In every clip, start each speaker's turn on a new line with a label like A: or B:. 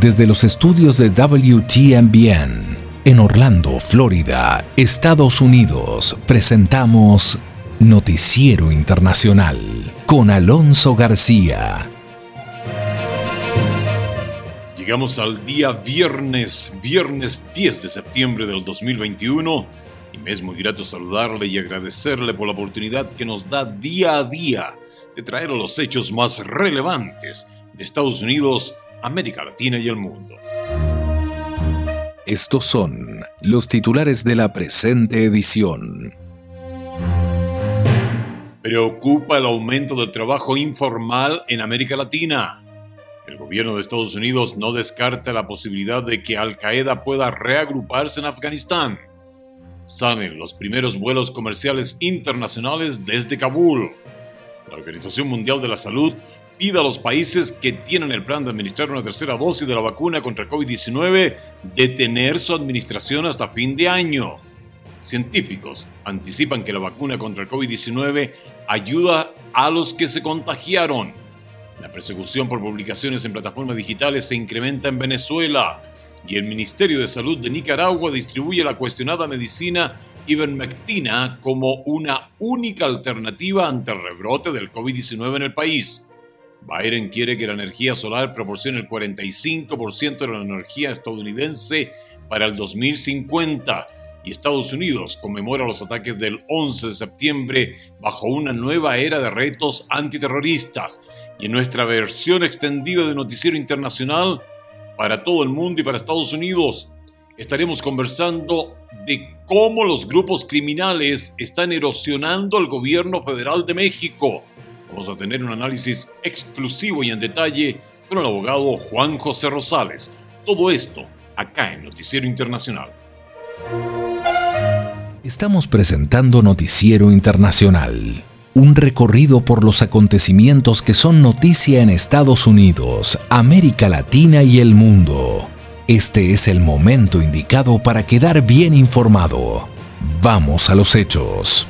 A: Desde los estudios de WTMBN en Orlando, Florida, Estados Unidos, presentamos Noticiero Internacional con Alonso García.
B: Llegamos al día viernes, viernes 10 de septiembre del 2021 y me es muy grato saludarle y agradecerle por la oportunidad que nos da día a día de traer los hechos más relevantes de Estados Unidos, América Latina y el mundo.
A: Estos son los titulares de la presente edición.
B: Preocupa el aumento del trabajo informal en América Latina. El gobierno de Estados Unidos no descarta la posibilidad de que Al Qaeda pueda reagruparse en Afganistán. Salen los primeros vuelos comerciales internacionales desde Kabul. La Organización Mundial de la Salud pide a los países que tienen el plan de administrar una tercera dosis de la vacuna contra COVID-19 detener su administración hasta fin de año. Científicos anticipan que la vacuna contra el COVID-19 ayuda a los que se contagiaron. La persecución por publicaciones en plataformas digitales se incrementa en Venezuela y el Ministerio de Salud de Nicaragua distribuye la cuestionada medicina ivermectina como una única alternativa ante el rebrote del COVID-19 en el país. Biden quiere que la energía solar proporcione el 45% de la energía estadounidense para el 2050 y Estados Unidos conmemora los ataques del 11 de septiembre bajo una nueva era de retos antiterroristas. Y en nuestra versión extendida de Noticiero Internacional, para todo el mundo y para Estados Unidos, estaremos conversando de cómo los grupos criminales están erosionando el gobierno federal de México Vamos a tener un análisis exclusivo y en detalle con el abogado Juan José Rosales. Todo esto acá en Noticiero Internacional.
A: Estamos presentando Noticiero Internacional, un recorrido por los acontecimientos que son noticia en Estados Unidos, América Latina y el mundo. Este es el momento indicado para quedar bien informado. Vamos a los hechos.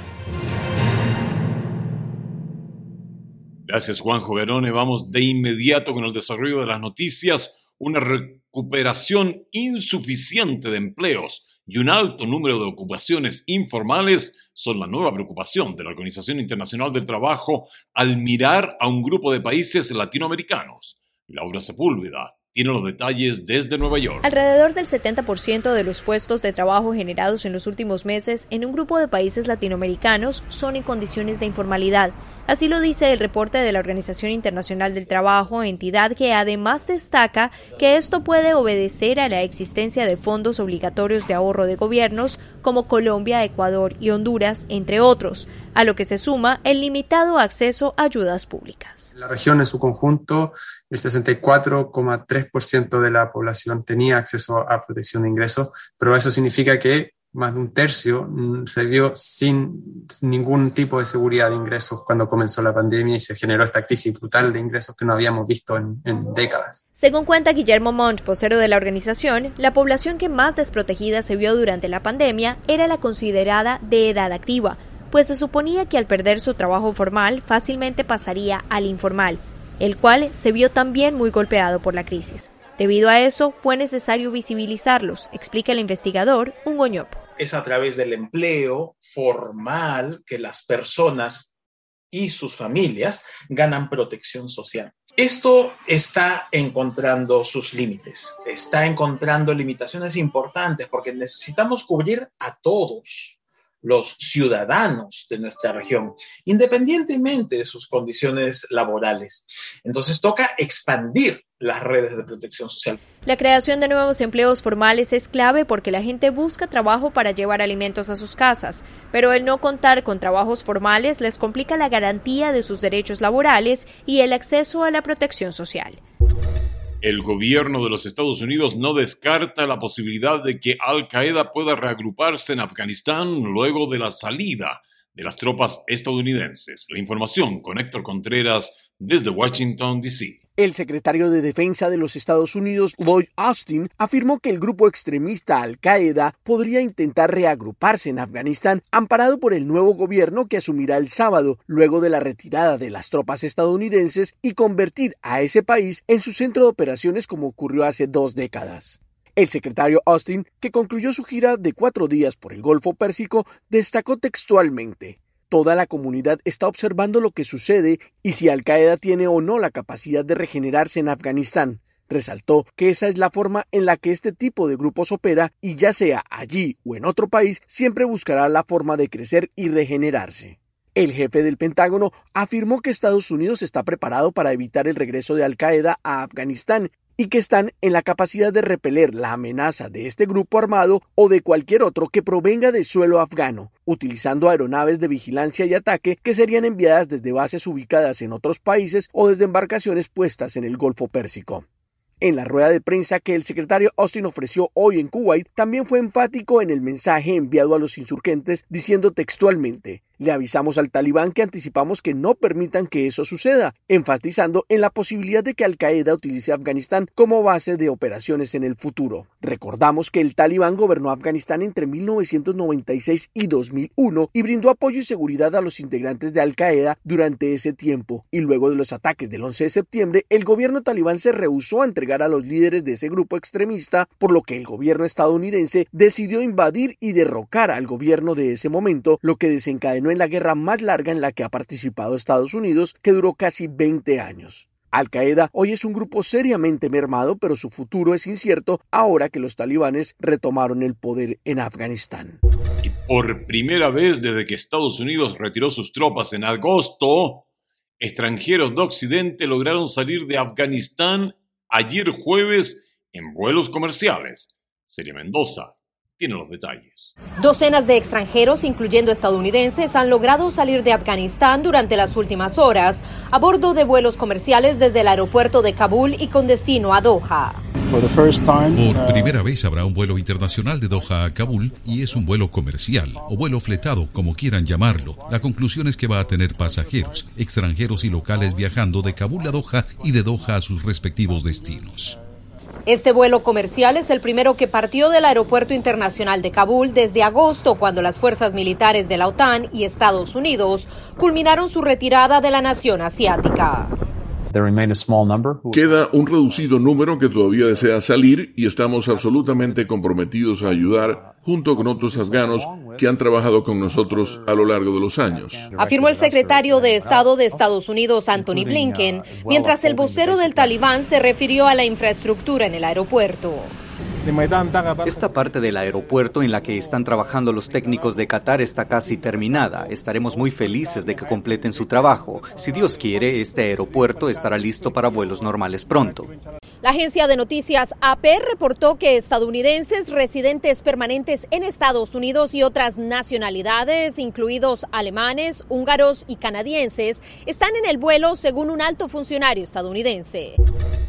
B: Gracias Juanjo Verone. Vamos de inmediato con el desarrollo de las noticias. Una recuperación insuficiente de empleos y un alto número de ocupaciones informales son la nueva preocupación de la Organización Internacional del Trabajo al mirar a un grupo de países latinoamericanos. Laura Sepúlveda tiene los detalles desde Nueva York.
C: Alrededor del 70% de los puestos de trabajo generados en los últimos meses en un grupo de países latinoamericanos son en condiciones de informalidad. Así lo dice el reporte de la Organización Internacional del Trabajo, entidad que además destaca que esto puede obedecer a la existencia de fondos obligatorios de ahorro de gobiernos como Colombia, Ecuador y Honduras, entre otros, a lo que se suma el limitado acceso a ayudas públicas.
D: La región en su conjunto, el 64,3 ciento de la población tenía acceso a protección de ingresos, pero eso significa que más de un tercio mm, se dio sin ningún tipo de seguridad de ingresos cuando comenzó la pandemia y se generó esta crisis brutal de ingresos que no habíamos visto en, décadas.
C: Según cuenta Guillermo Montt, vocero de la organización, la población que más desprotegida se vio durante la pandemia era la considerada de edad activa, pues se suponía que al perder su trabajo formal fácilmente pasaría al informal, el cual se vio también muy golpeado por la crisis. Debido a eso, fue necesario visibilizarlos, explica el investigador Hugo Ñopo.
E: Es a través del empleo formal que las personas y sus familias ganan protección social. Esto está encontrando sus límites, está encontrando limitaciones importantes porque necesitamos cubrir a todos los ciudadanos de nuestra región, independientemente de sus condiciones laborales. Entonces toca expandir las redes de protección social.
C: La creación de nuevos empleos formales es clave porque la gente busca trabajo para llevar alimentos a sus casas, pero el no contar con trabajos formales les complica la garantía de sus derechos laborales y el acceso a la protección social.
B: El gobierno de los Estados Unidos no descarta la posibilidad de que Al Qaeda pueda reagruparse en Afganistán luego de la salida de las tropas estadounidenses. La información con Héctor Contreras desde Washington, D.C.
F: El secretario de Defensa de los Estados Unidos, Lloyd Austin, afirmó que el grupo extremista Al-Qaeda podría intentar reagruparse en Afganistán amparado por el nuevo gobierno que asumirá el sábado, luego de la retirada de las tropas estadounidenses y convertir a ese país en su centro de operaciones como ocurrió hace dos décadas. El secretario Austin, que concluyó su gira de cuatro días por el Golfo Pérsico, destacó textualmente Toda la comunidad está observando lo que sucede y si Al Qaeda tiene o no la capacidad de regenerarse en Afganistán. Resaltó que esa es la forma en la que este tipo de grupos opera y ya sea allí o en otro país, siempre buscará la forma de crecer y regenerarse. El jefe del Pentágono afirmó que Estados Unidos está preparado para evitar el regreso de Al Qaeda a Afganistán y que están en la capacidad de repeler la amenaza de este grupo armado o de cualquier otro que provenga de suelo afgano, utilizando aeronaves de vigilancia y ataque que serían enviadas desde bases ubicadas en otros países o desde embarcaciones puestas en el Golfo Pérsico. En la rueda de prensa que el secretario Austin ofreció hoy en Kuwait, también fue enfático en el mensaje enviado a los insurgentes diciendo textualmente le avisamos al talibán que anticipamos que no permitan que eso suceda, enfatizando en la posibilidad de que Al Qaeda utilice Afganistán como base de operaciones en el futuro. Recordamos que el talibán gobernó Afganistán entre 1996 y 2001 y brindó apoyo y seguridad a los integrantes de Al Qaeda durante ese tiempo, y luego de los ataques del 11 de septiembre, el gobierno talibán se rehusó a entregar a los líderes de ese grupo extremista, por lo que el gobierno estadounidense decidió invadir y derrocar al gobierno de ese momento, lo que desencadenó en la guerra más larga en la que ha participado Estados Unidos, que duró casi 20 años. Al Qaeda hoy es un grupo seriamente mermado, pero su futuro es incierto ahora que los talibanes retomaron el poder en Afganistán.
B: Y por primera vez desde que Estados Unidos retiró sus tropas en agosto, extranjeros de Occidente lograron salir de Afganistán ayer jueves en vuelos comerciales. Sería Mendoza tiene los detalles.
C: Docenas de extranjeros, incluyendo estadounidenses, han logrado salir de Afganistán durante las últimas horas a bordo de vuelos comerciales desde el aeropuerto de Kabul y con destino a Doha.
G: Por primera vez habrá un vuelo internacional de Doha a Kabul y es un vuelo comercial o vuelo fletado, como quieran llamarlo. La conclusión es que va a tener pasajeros, extranjeros y locales viajando de Kabul a Doha y de Doha a sus respectivos destinos.
C: Este vuelo comercial es el primero que partió del Aeropuerto Internacional de Kabul desde agosto, cuando las fuerzas militares de la OTAN y Estados Unidos culminaron su retirada de la nación asiática.
H: Queda un reducido número que todavía desea salir y estamos absolutamente comprometidos a ayudar junto con otros afganos que han trabajado con nosotros a lo largo de los años.
C: Afirmó el secretario de Estado de Estados Unidos, Anthony Blinken, mientras el vocero del talibán se refirió a la infraestructura en el aeropuerto.
I: Esta parte del aeropuerto en la que están trabajando los técnicos de Qatar está casi terminada. Estaremos muy felices de que completen su trabajo. Si Dios quiere, este aeropuerto estará listo para vuelos normales pronto.
C: La agencia de noticias AP reportó que estadounidenses residentes permanentes en Estados Unidos y otras nacionalidades, incluidos alemanes, húngaros y canadienses, están en el vuelo según un alto funcionario estadounidense.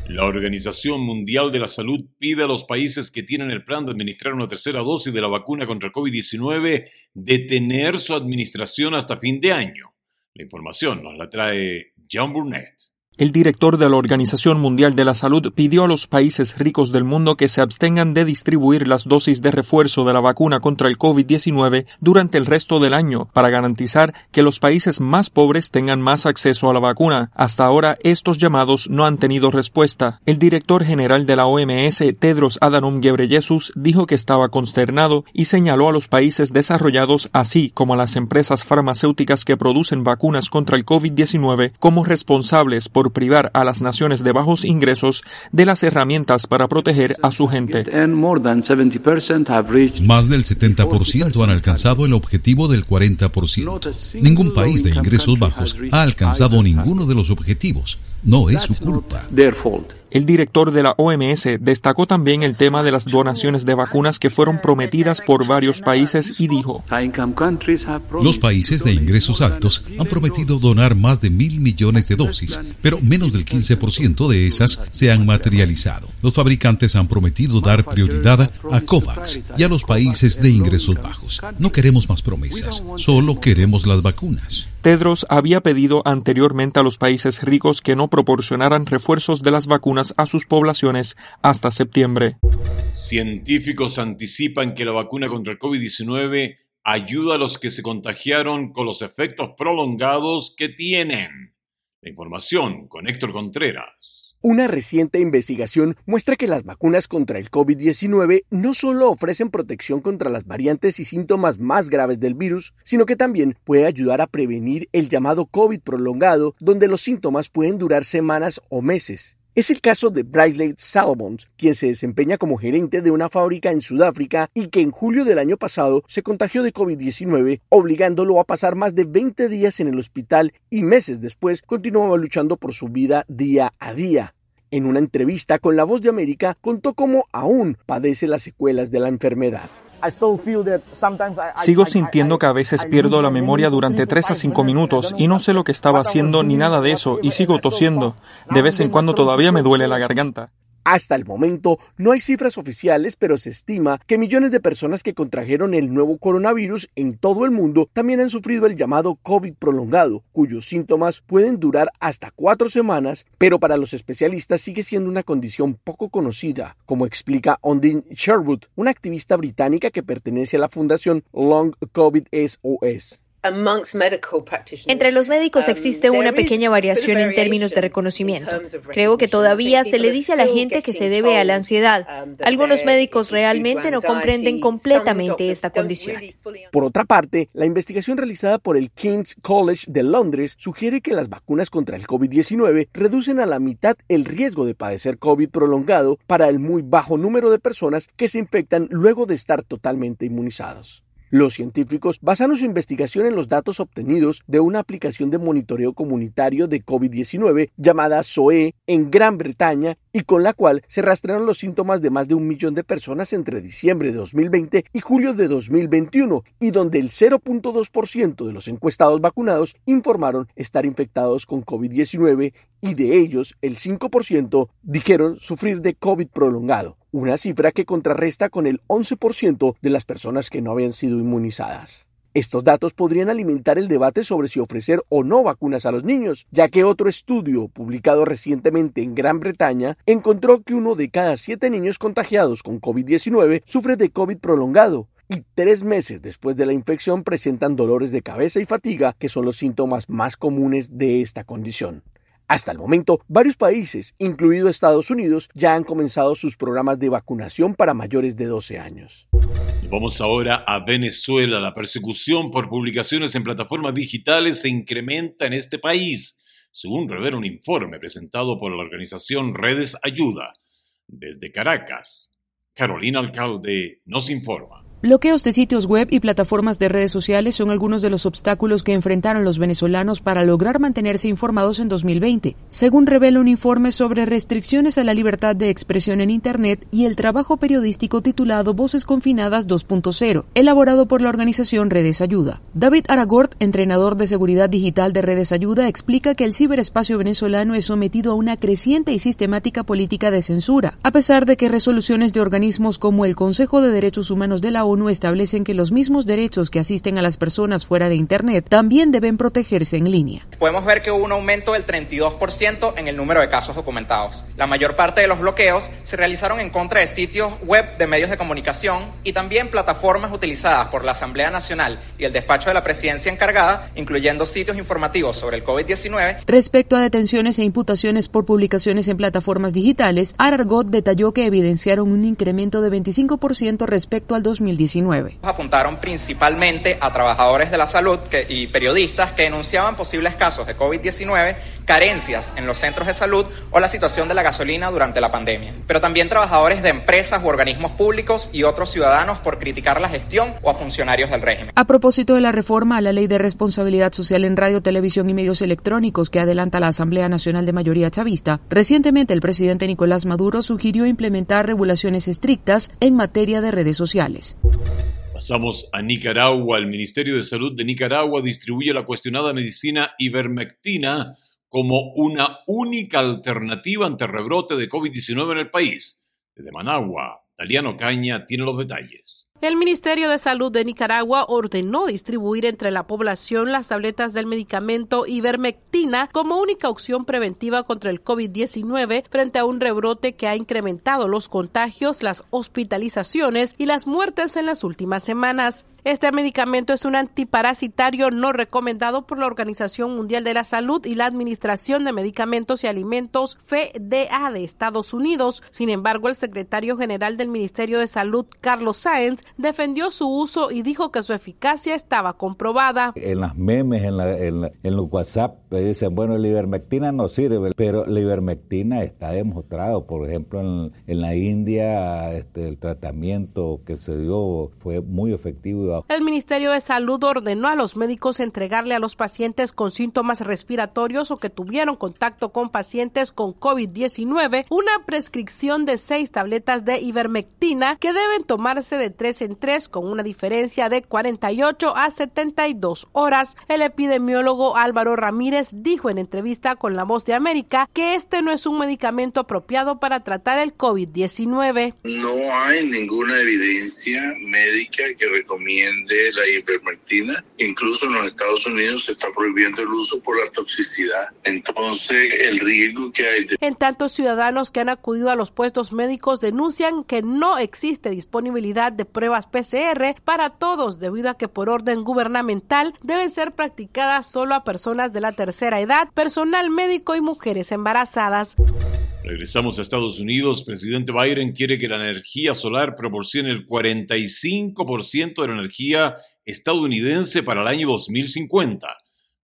B: La Organización Mundial de la Salud pide a los países que tienen el plan de administrar una tercera dosis de la vacuna contra el COVID-19 detener su administración hasta fin de año. La información nos la trae John Burnett.
J: El director de la Organización Mundial de la Salud pidió a los países ricos del mundo que se abstengan de distribuir las dosis de refuerzo de la vacuna contra el COVID-19 durante el resto del año para garantizar que los países más pobres tengan más acceso a la vacuna. Hasta ahora estos llamados no han tenido respuesta. El director general de la OMS, Tedros Adhanom Ghebreyesus, dijo que estaba consternado y señaló a los países desarrollados así como a las empresas farmacéuticas que producen vacunas contra el COVID-19 como responsables por privar a las naciones de bajos ingresos de las herramientas para proteger a su gente.
G: Más del 70% han alcanzado el objetivo del 40%. Ningún país de ingresos bajos ha alcanzado ninguno de los objetivos. No es su culpa.
J: El director de la OMS destacó también el tema de las donaciones de vacunas que fueron prometidas por varios países y dijo,
G: Los países de ingresos altos han prometido donar más de mil millones de dosis, pero menos del 15% de esas se han materializado. Los fabricantes han prometido dar prioridad a COVAX y a los países de ingresos bajos. No queremos más promesas, solo queremos las vacunas.
J: Tedros había pedido anteriormente a los países ricos que no proporcionaran refuerzos de las vacunas a sus poblaciones hasta septiembre.
B: Científicos anticipan que la vacuna contra el COVID-19 ayuda a los que se contagiaron con los efectos prolongados que tienen. La información con Héctor Contreras.
F: Una reciente investigación muestra que las vacunas contra el COVID-19 no solo ofrecen protección contra las variantes y síntomas más graves del virus, sino que también puede ayudar a prevenir el llamado COVID prolongado, donde los síntomas pueden durar semanas o meses. Es el caso de Bradley Salomons, quien se desempeña como gerente de una fábrica en Sudáfrica y que en julio del año pasado se contagió de COVID-19, obligándolo a pasar más de 20 días en el hospital y meses después continuaba luchando por su vida día a día. En una entrevista con La Voz de América contó cómo aún padece las secuelas de la enfermedad.
J: Sigo sintiendo que a veces pierdo la memoria durante 3 a 5 minutos y no sé lo que estaba haciendo ni nada de eso y sigo tosiendo. De vez en cuando todavía me duele la garganta.
F: Hasta el momento no hay cifras oficiales, pero se estima que millones de personas que contrajeron el nuevo coronavirus en todo el mundo también han sufrido el llamado COVID prolongado, cuyos síntomas pueden durar hasta cuatro semanas, pero para los especialistas sigue siendo una condición poco conocida, como explica Ondine Sherwood, una activista británica que pertenece a la fundación Long COVID SOS.
C: Entre los médicos um, existe una pequeña variación en términos de reconocimiento. Creo que todavía se le dice a la gente que se debe a la ansiedad. Um, Algunos médicos realmente no comprenden completamente esta condición.
F: Por otra parte, la investigación realizada por el King's College de Londres sugiere que las vacunas contra el COVID-19 reducen a la mitad el riesgo de padecer COVID prolongado para el muy bajo número de personas que se infectan luego de estar totalmente inmunizados. Los científicos basaron su investigación en los datos obtenidos de una aplicación de monitoreo comunitario de COVID-19 llamada SOE en Gran Bretaña y con la cual se rastrearon los síntomas de más de un millón de personas entre diciembre de 2020 y julio de 2021 y donde el 0.2% de los encuestados vacunados informaron estar infectados con COVID-19 y de ellos el 5% dijeron sufrir de COVID prolongado una cifra que contrarresta con el 11% de las personas que no habían sido inmunizadas. Estos datos podrían alimentar el debate sobre si ofrecer o no vacunas a los niños, ya que otro estudio publicado recientemente en Gran Bretaña encontró que uno de cada siete niños contagiados con COVID-19 sufre de COVID prolongado, y tres meses después de la infección presentan dolores de cabeza y fatiga, que son los síntomas más comunes de esta condición. Hasta el momento, varios países, incluido Estados Unidos, ya han comenzado sus programas de vacunación para mayores de 12 años.
B: Vamos ahora a Venezuela. La persecución por publicaciones en plataformas digitales se incrementa en este país, según revela un informe presentado por la organización Redes Ayuda. Desde Caracas, Carolina Alcalde nos informa.
K: Bloqueos de sitios web y plataformas de redes sociales son algunos de los obstáculos que enfrentaron los venezolanos para lograr mantenerse informados en 2020, según revela un informe sobre restricciones a la libertad de expresión en Internet y el trabajo periodístico titulado Voces Confinadas 2.0, elaborado por la organización Redes Ayuda. David Aragort, entrenador de seguridad digital de Redes Ayuda, explica que el ciberespacio venezolano es sometido a una creciente y sistemática política de censura, a pesar de que resoluciones de organismos como el Consejo de Derechos Humanos de la ONU establecen que los mismos derechos que asisten a las personas fuera de Internet también deben protegerse en línea.
L: Podemos ver que hubo un aumento del 32% en el número de casos documentados. La mayor parte de los bloqueos se realizaron en contra de sitios web de medios de comunicación y también plataformas utilizadas por la Asamblea Nacional y el despacho de la presidencia encargada, incluyendo sitios informativos sobre el COVID-19.
K: Respecto a detenciones e imputaciones por publicaciones en plataformas digitales, Arargot detalló que evidenciaron un incremento de 25% respecto al 2019.
L: Apuntaron principalmente a trabajadores de la salud y periodistas que denunciaban posibles casos de COVID-19, carencias en los centros de salud o la situación de la gasolina durante la pandemia. Pero también trabajadores de empresas u organismos públicos y otros ciudadanos por criticar la gestión o a funcionarios del régimen.
K: A propósito de la reforma a la Ley de Responsabilidad Social en Radio, Televisión y Medios Electrónicos que adelanta la Asamblea Nacional de Mayoría Chavista, recientemente el presidente Nicolás Maduro sugirió implementar regulaciones estrictas en materia de redes sociales.
B: Pasamos a Nicaragua. El Ministerio de Salud de Nicaragua distribuye la cuestionada medicina ivermectina como una única alternativa ante el rebrote de COVID-19 en el país. Desde Managua, Daliano Caña tiene los detalles.
M: El Ministerio de Salud de Nicaragua ordenó distribuir entre la población las tabletas del medicamento ivermectina como única opción preventiva contra el COVID-19 frente a un rebrote que ha incrementado los contagios, las hospitalizaciones y las muertes en las últimas semanas. Este medicamento es un antiparasitario no recomendado por la Organización Mundial de la Salud y la Administración de Medicamentos y Alimentos FDA de Estados Unidos. Sin embargo, el secretario general del Ministerio de Salud, Carlos Sáenz, defendió su uso y dijo que su eficacia estaba comprobada.
N: En las memes, en, en, los WhatsApp, dicen, bueno, la ivermectina no sirve, pero la ivermectina está demostrado. Por ejemplo, en, en la India, este, el tratamiento que se dio fue muy efectivo
M: el Ministerio de Salud ordenó a los médicos entregarle a los pacientes con síntomas respiratorios o que tuvieron contacto con pacientes con COVID-19 una prescripción de seis tabletas de ivermectina que deben tomarse de tres en tres con una diferencia de 48 a 72 horas. El epidemiólogo Álvaro Ramírez dijo en entrevista con La Voz de América que este no es un medicamento apropiado para tratar el COVID-19.
O: No hay ninguna evidencia médica que recomiende de la ivermectina. Incluso en los Estados Unidos se está prohibiendo el uso por la toxicidad. Entonces, el riesgo que hay.
M: En tanto, ciudadanos que han acudido a los puestos médicos denuncian que no existe disponibilidad de pruebas PCR para todos debido a que por orden gubernamental deben ser practicadas solo a personas de la tercera edad, personal médico y mujeres embarazadas.
B: Regresamos a Estados Unidos. Presidente Biden quiere que la energía solar proporcione el 45% de la energía estadounidense para el año 2050.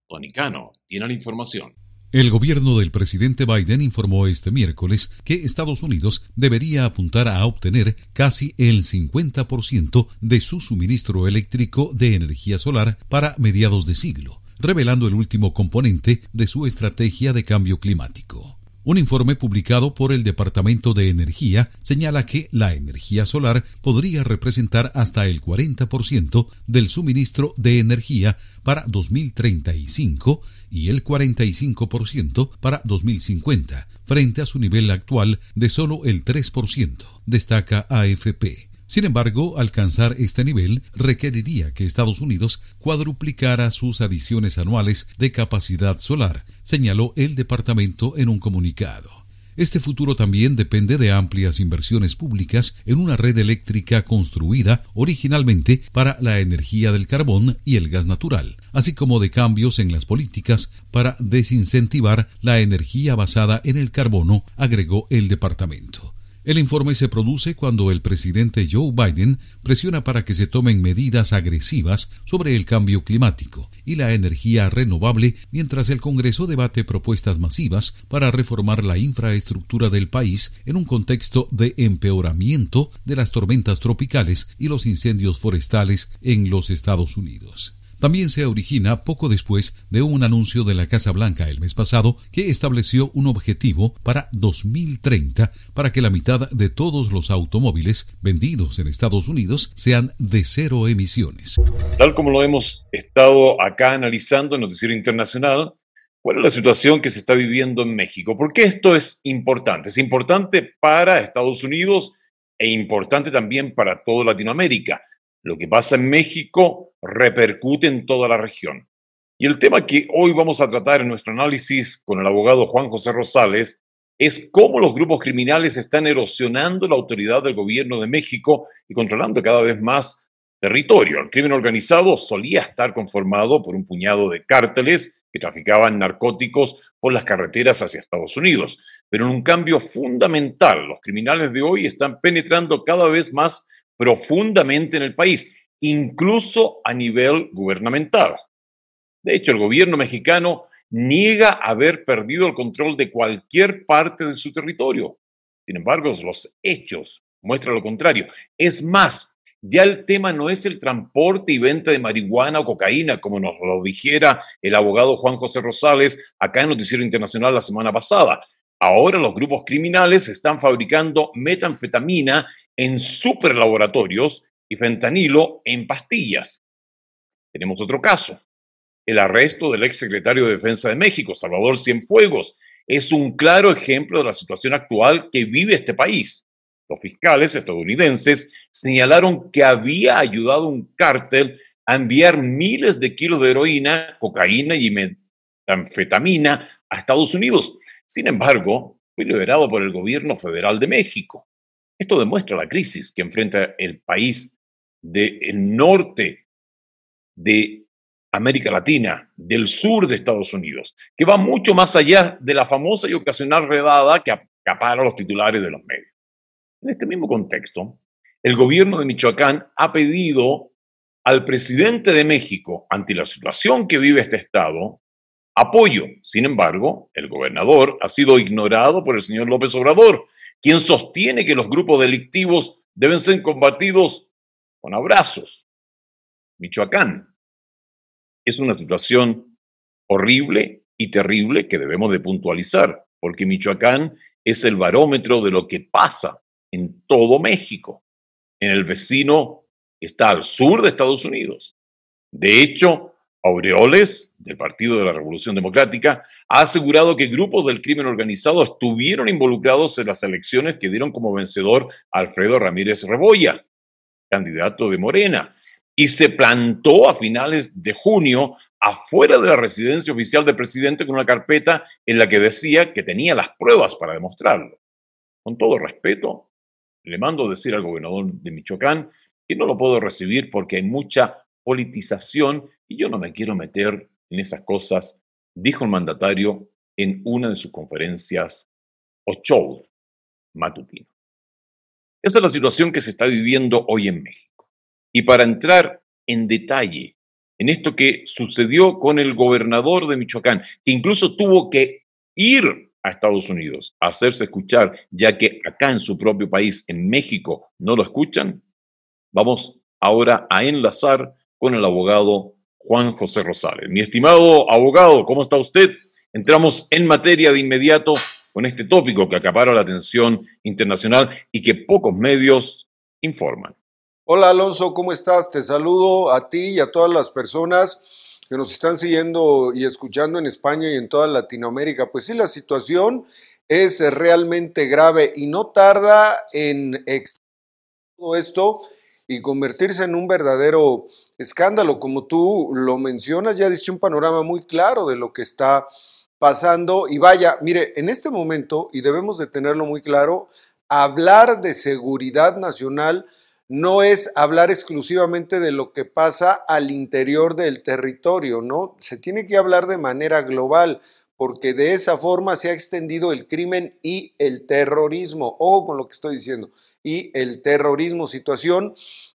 B: Tony Cano tiene la información.
G: El gobierno del presidente Biden informó este miércoles que Estados Unidos debería apuntar a obtener casi el 50% de su suministro eléctrico de energía solar para mediados de siglo, revelando el último componente de su estrategia de cambio climático. Un informe publicado por el Departamento de Energía señala que la energía solar podría representar hasta el 40% del suministro de energía para 2035 y el 45% para 2050, frente a su nivel actual de solo el 3%, destaca AFP. Sin embargo, alcanzar este nivel requeriría que Estados Unidos cuadruplicara sus adiciones anuales de capacidad solar, señaló el departamento en un comunicado. Este futuro también depende de amplias inversiones públicas en una red eléctrica construida originalmente para la energía del carbón y el gas natural, así como de cambios en las políticas para desincentivar la energía basada en el carbono, agregó el departamento. El informe se produce cuando el presidente Joe Biden presiona para que se tomen medidas agresivas sobre el cambio climático y la energía renovable mientras el Congreso debate propuestas masivas para reformar la infraestructura del país en un contexto de empeoramiento de las tormentas tropicales y los incendios forestales en los Estados Unidos también se origina poco después de un anuncio de la Casa Blanca el mes pasado que estableció un objetivo para 2030 para que la mitad de todos los automóviles vendidos en Estados Unidos sean de cero emisiones.
B: Tal como lo hemos estado acá analizando en Noticiero Internacional, ¿cuál es la situación que se está viviendo en México? ¿Por qué esto es importante? Es importante para Estados Unidos e importante también para toda Latinoamérica. Lo que pasa en México repercute en toda la región. Y el tema que hoy vamos a tratar en nuestro análisis con el abogado Juan José Rosales es cómo los grupos criminales están erosionando la autoridad del gobierno de México y controlando cada vez más territorio. El crimen organizado solía estar conformado por un puñado de cárteles que traficaban narcóticos por las carreteras hacia Estados Unidos. Pero en un cambio fundamental, los criminales de hoy están penetrando cada vez más profundamente en el país, incluso a nivel gubernamental. De hecho, el gobierno mexicano niega haber perdido el control de cualquier parte de su territorio. Sin embargo, los hechos muestran lo contrario. Es más, ya el tema no es el transporte y venta de marihuana o cocaína, como nos lo dijera el abogado Juan José Rosales acá en Noticiero Internacional la semana pasada. Ahora los grupos criminales están fabricando metanfetamina en superlaboratorios y fentanilo en pastillas. Tenemos otro caso. El arresto del ex secretario de Defensa de México, Salvador Cienfuegos, es un claro ejemplo de la situación actual que vive este país. Los fiscales estadounidenses señalaron que había ayudado un cártel a enviar miles de kilos de heroína, cocaína y metanfetamina a Estados Unidos. Sin embargo, fue liberado por el gobierno federal de México. Esto demuestra la crisis que enfrenta el país del norte de América Latina, del sur de Estados Unidos, que va mucho más allá de la famosa y ocasional redada que acapara los titulares de los medios. En este mismo contexto, el gobierno de Michoacán ha pedido al presidente de México, ante la situación que vive este estado, apoyo. Sin embargo, el gobernador ha sido ignorado por el señor López Obrador, quien sostiene que los grupos delictivos deben ser combatidos con abrazos. Michoacán es una situación horrible y terrible que debemos de puntualizar, porque Michoacán es el barómetro de lo que pasa en todo México. En el vecino está al sur de Estados Unidos. De hecho, Aureoles, del Partido de la Revolución Democrática, ha asegurado que grupos del crimen organizado estuvieron involucrados en las elecciones que dieron como vencedor a Alfredo Ramírez Rebolla, candidato de Morena, y se plantó a finales de junio afuera de la residencia oficial del presidente con una carpeta en la que decía que tenía las pruebas para demostrarlo. Con todo respeto, le mando decir al gobernador de Michoacán que no lo puedo recibir porque hay mucha politización y yo no me quiero meter en esas cosas, dijo el mandatario en una de sus conferencias o shows matutinos. Esa es la situación que se está viviendo hoy en México. Y para entrar en detalle en esto que sucedió con el gobernador de Michoacán, que incluso tuvo que ir a Estados Unidos a hacerse escuchar, ya que acá en su propio país, en México, no lo escuchan, vamos ahora a enlazar con el abogado Juan José Rosales. Mi estimado abogado, ¿cómo está usted? Entramos en materia de inmediato con este tópico que acapara la atención internacional y que pocos medios informan.
P: Hola Alonso, ¿cómo estás? Te saludo a ti y a todas las personas que nos están siguiendo y escuchando en España y en toda Latinoamérica. Pues sí, la situación es realmente grave y no tarda en todo esto y convertirse en un verdadero escándalo. Como tú lo mencionas, ya diste un panorama muy claro de lo que está pasando. Y vaya, mire, en este momento, y debemos de tenerlo muy claro, hablar de seguridad nacional no es hablar exclusivamente de lo que pasa al interior del territorio, ¿no? Se tiene que hablar de manera global, porque de esa forma se ha extendido el crimen y el terrorismo. Ojo con lo que estoy diciendo. Y el terrorismo, situación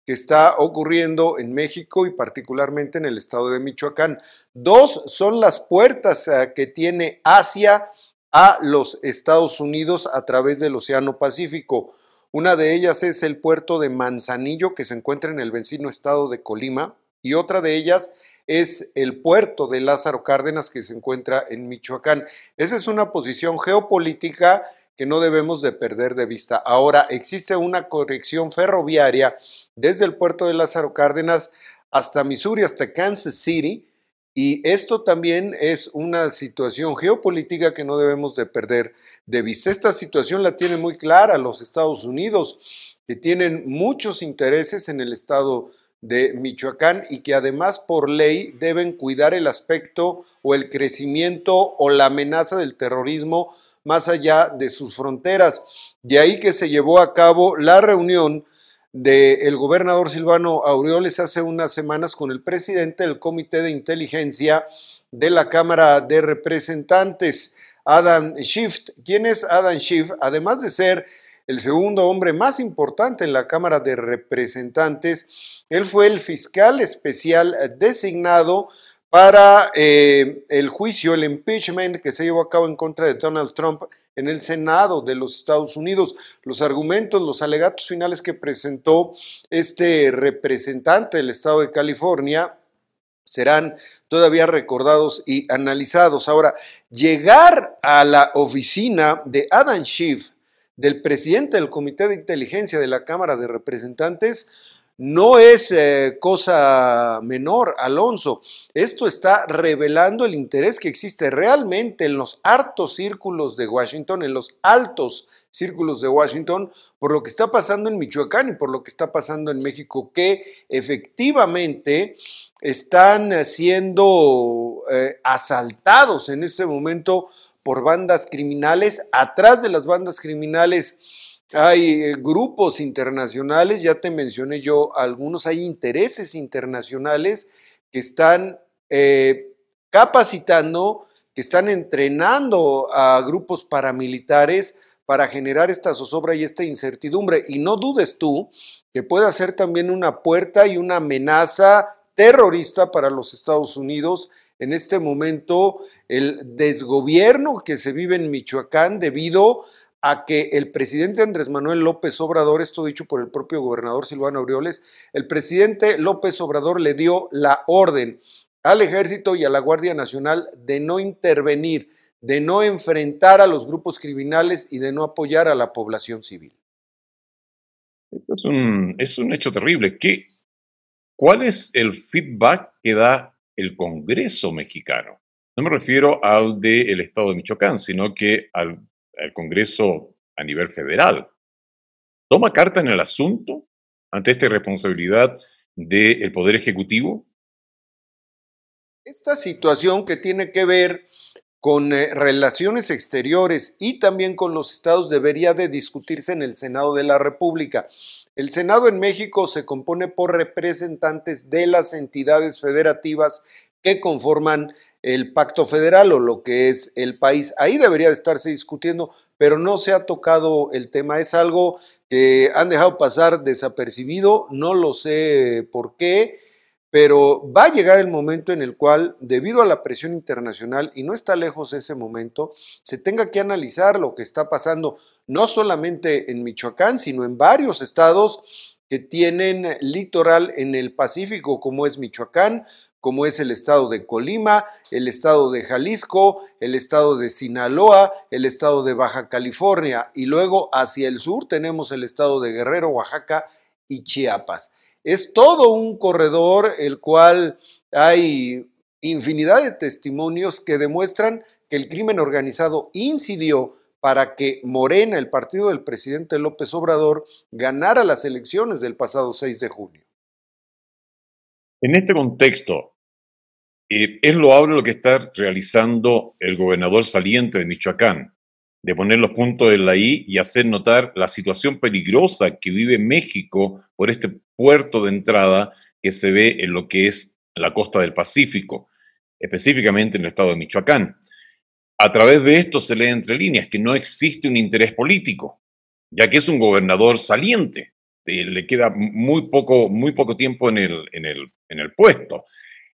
P: que está ocurriendo en México y particularmente en el estado de Michoacán. Dos son las puertas eh, que tiene Asia a los Estados Unidos a través del Océano Pacífico. Una de ellas es el puerto de Manzanillo, que se encuentra en el vecino estado de Colima, y otra de ellas es el puerto de Lázaro Cárdenas, que se encuentra en Michoacán. Esa es una posición geopolítica que no debemos de perder de vista. Ahora, existe una conexión ferroviaria desde el puerto de Lázaro Cárdenas hasta Missouri, hasta Kansas City, y esto también es una situación geopolítica que no debemos de perder de vista. Esta situación la tiene muy clara los Estados Unidos, que tienen muchos intereses en el estado de Michoacán y que además por ley deben cuidar el aspecto o el crecimiento o la amenaza del terrorismo más allá de sus fronteras. De ahí que se llevó a cabo la reunión del gobernador Silvano Aureoles hace unas semanas con el presidente del Comité de Inteligencia de la Cámara de Representantes, Adam Schiff. ¿Quién es Adam Schiff? Además de ser el segundo hombre más importante en la Cámara de Representantes, él fue el fiscal especial designado para eh, el juicio, el impeachment que se llevó a cabo en contra de Donald Trump en el Senado de los Estados Unidos. Los argumentos, los alegatos finales que presentó este representante del Estado de California serán todavía recordados y analizados. Ahora, llegar a la oficina de Adam Schiff, del presidente del Comité de Inteligencia de la Cámara de Representantes, no es eh, cosa menor, Alonso. Esto está revelando el interés que existe realmente en los hartos círculos de Washington, en los altos círculos de Washington, por lo que está pasando en Michoacán y por lo que está pasando en México, que efectivamente están siendo eh, asaltados en este momento por bandas criminales. Atrás de las bandas criminales hay eh, grupos internacionales, ya te mencioné yo algunos, hay intereses internacionales que están eh, capacitando, que están entrenando a grupos paramilitares para generar esta zozobra y esta incertidumbre. Y no dudes tú que pueda ser también una puerta y una amenaza terrorista para los Estados Unidos en este momento el desgobierno que se vive en Michoacán debido a que el presidente Andrés Manuel López Obrador, esto dicho por el propio gobernador Silvano Aureoles, el presidente López Obrador le dio la orden al ejército y a la Guardia Nacional de no intervenir, de no enfrentar a los grupos criminales y de no apoyar a la población civil.
B: Es un, es un hecho terrible. ¿Qué, ¿Cuál es el feedback que da el Congreso mexicano? No me refiero al del Estado de Michoacán, sino que al Congreso a nivel federal. ¿Toma carta en el asunto ante esta irresponsabilidad del Poder Ejecutivo?
P: Esta situación que tiene que ver con eh, relaciones exteriores y también con los estados debería de discutirse en el Senado de la República. El Senado en México se compone por representantes de las entidades federativas que conforman el pacto federal o lo que es el país. Ahí debería de estarse discutiendo, pero no se ha tocado el tema. Es algo que han dejado pasar desapercibido, no lo sé por qué, pero va a llegar el momento en el cual, debido a la presión internacional, y no está lejos ese momento, se tenga que analizar lo que está pasando, no solamente en Michoacán, sino en varios estados que tienen litoral en el Pacífico, como es Michoacán, como es el estado de Colima, el estado de Jalisco, el estado de Sinaloa, el estado de Baja California y luego hacia el sur tenemos el estado de Guerrero, Oaxaca y Chiapas. Es todo un corredor el cual hay infinidad de testimonios que demuestran que el crimen organizado incidió para que Morena, el partido del presidente López Obrador, ganara las elecciones del pasado 6 de junio.
B: En este contexto, eh, es loable lo que está realizando el gobernador saliente de Michoacán, de poner los puntos en la I y hacer notar la situación peligrosa que vive México por este puerto de entrada que se ve en lo que es la costa del Pacífico, específicamente en el estado de Michoacán. A través de esto se lee entre líneas que no existe un interés político, ya que es un gobernador saliente, le queda muy poco, muy poco tiempo en el, en el, en el puesto.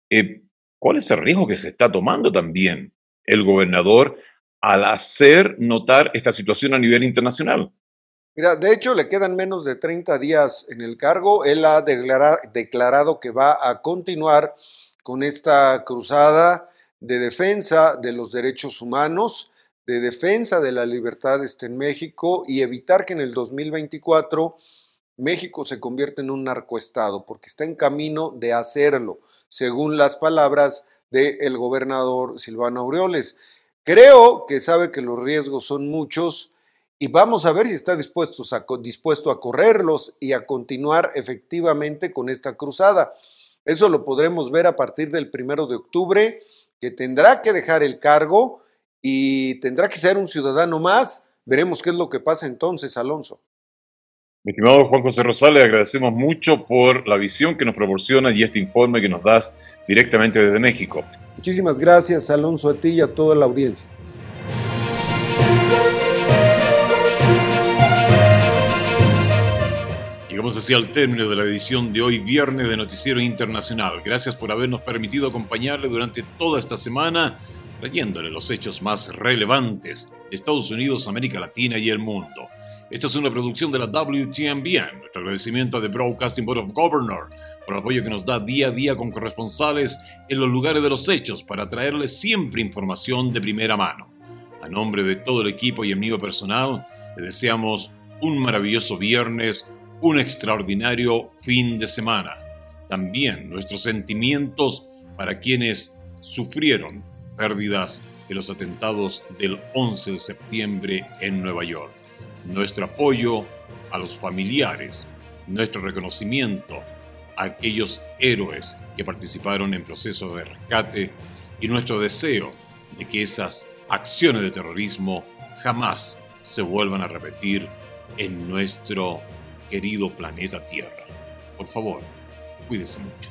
B: Eh, ¿Cuál es el riesgo que se está tomando también el gobernador al hacer notar esta situación a nivel internacional?
P: Mira, de hecho le quedan menos de 30 días en el cargo. Él ha declarado que va a continuar con esta cruzada de defensa de los derechos humanos, de defensa de la libertad este, en México y evitar que en el 2024 México se convierta en un narcoestado, porque está en camino de hacerlo según las palabras del gobernador Silvano Aureoles. Creo que sabe que los riesgos son muchos y vamos a ver si está dispuesto a, correrlos y a continuar efectivamente con esta cruzada. Eso lo podremos ver a partir del primero de octubre, que tendrá que dejar el cargo y tendrá que ser un ciudadano más. Veremos qué es lo que pasa entonces, Alonso.
B: Mi estimado Juan José Rosales, agradecemos mucho por la visión que nos proporciona y este informe que nos das directamente desde México.
P: Muchísimas gracias, Alonso, a ti y a toda la audiencia.
B: Llegamos así al término de la edición de hoy, viernes de Noticiero Internacional. Gracias por habernos permitido acompañarle durante toda esta semana, trayéndole los hechos más relevantes de Estados Unidos, América Latina y el mundo. Esta es una producción de la WTMBN. Nuestro agradecimiento a The Broadcasting Board of Governors por el apoyo que nos da día a día con corresponsales en los lugares de los hechos para traerles siempre información de primera mano. A nombre de todo el equipo y amigo personal, le deseamos un maravilloso viernes, un extraordinario fin de semana. También nuestros sentimientos para quienes sufrieron pérdidas de los atentados del 11 de septiembre en Nueva York. Nuestro apoyo a los familiares, nuestro reconocimiento a aquellos héroes que participaron en procesos de rescate y nuestro deseo de que esas acciones de terrorismo jamás se vuelvan a repetir en nuestro querido planeta Tierra. Por favor, cuídese mucho.